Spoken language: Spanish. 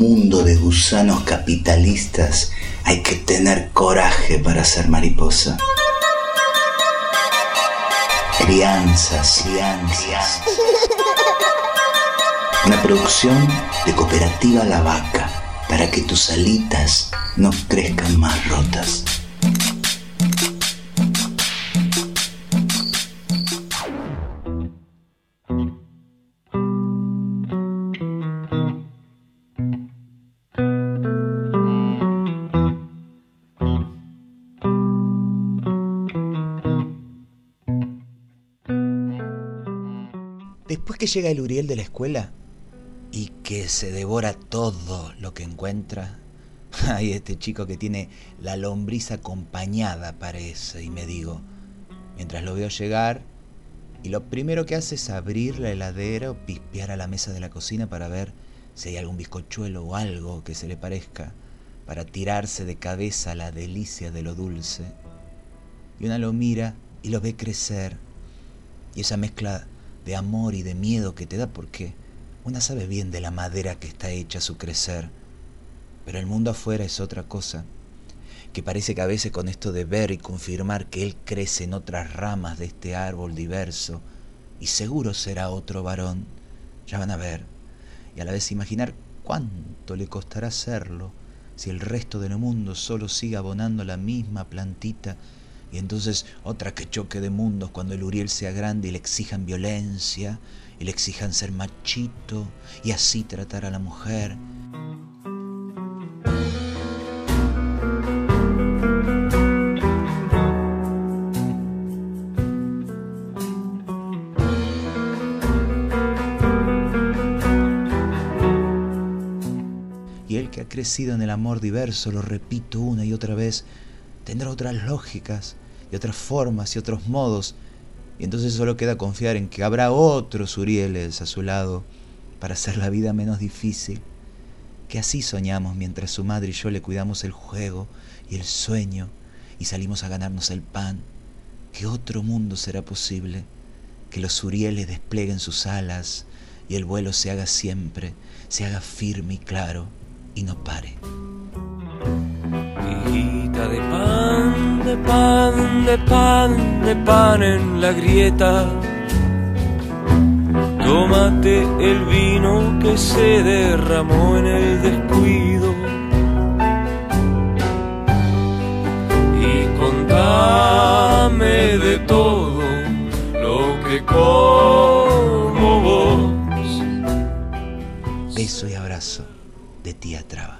mundo de gusanos capitalistas hay que tener coraje para ser mariposa. Crianzas, crianzas. Una producción de Cooperativa La Vaca para que tus alitas no crezcan más rotas. Después que llega el Uriel de la escuela y que se devora todo lo que encuentra, hay este chico que tiene la lombriz acompañada, parece, y me digo, mientras lo veo llegar, y lo primero que hace es abrir la heladera o pispear a la mesa de la cocina para ver si hay algún bizcochuelo o algo que se le parezca, para tirarse de cabeza la delicia de lo dulce. Y una lo mira y lo ve crecer, y esa mezcla de amor y de miedo que te da porque una sabe bien de la madera que está hecha su crecer, pero el mundo afuera es otra cosa, que parece que a veces con esto de ver y confirmar que él crece en otras ramas de este árbol diverso, y seguro será otro varón, ya van a ver, y a la vez imaginar cuánto le costará hacerlo si el resto del mundo solo sigue abonando la misma plantita y entonces otra que choque de mundos cuando el Uriel sea grande y le exijan violencia, y le exijan ser machito, y así tratar a la mujer. Y el que ha crecido en el amor diverso, lo repito una y otra vez, tendrá otras lógicas y otras formas y otros modos, y entonces solo queda confiar en que habrá otros Urieles a su lado para hacer la vida menos difícil, que así soñamos mientras su madre y yo le cuidamos el juego y el sueño y salimos a ganarnos el pan, que otro mundo será posible, que los Urieles desplieguen sus alas y el vuelo se haga siempre, se haga firme y claro y no pare. De pan, de pan, de pan, de pan en la grieta. Tómate el vino que se derramó en el descuido. Y contame de todo lo que como vos. Beso y abrazo de tía Traba.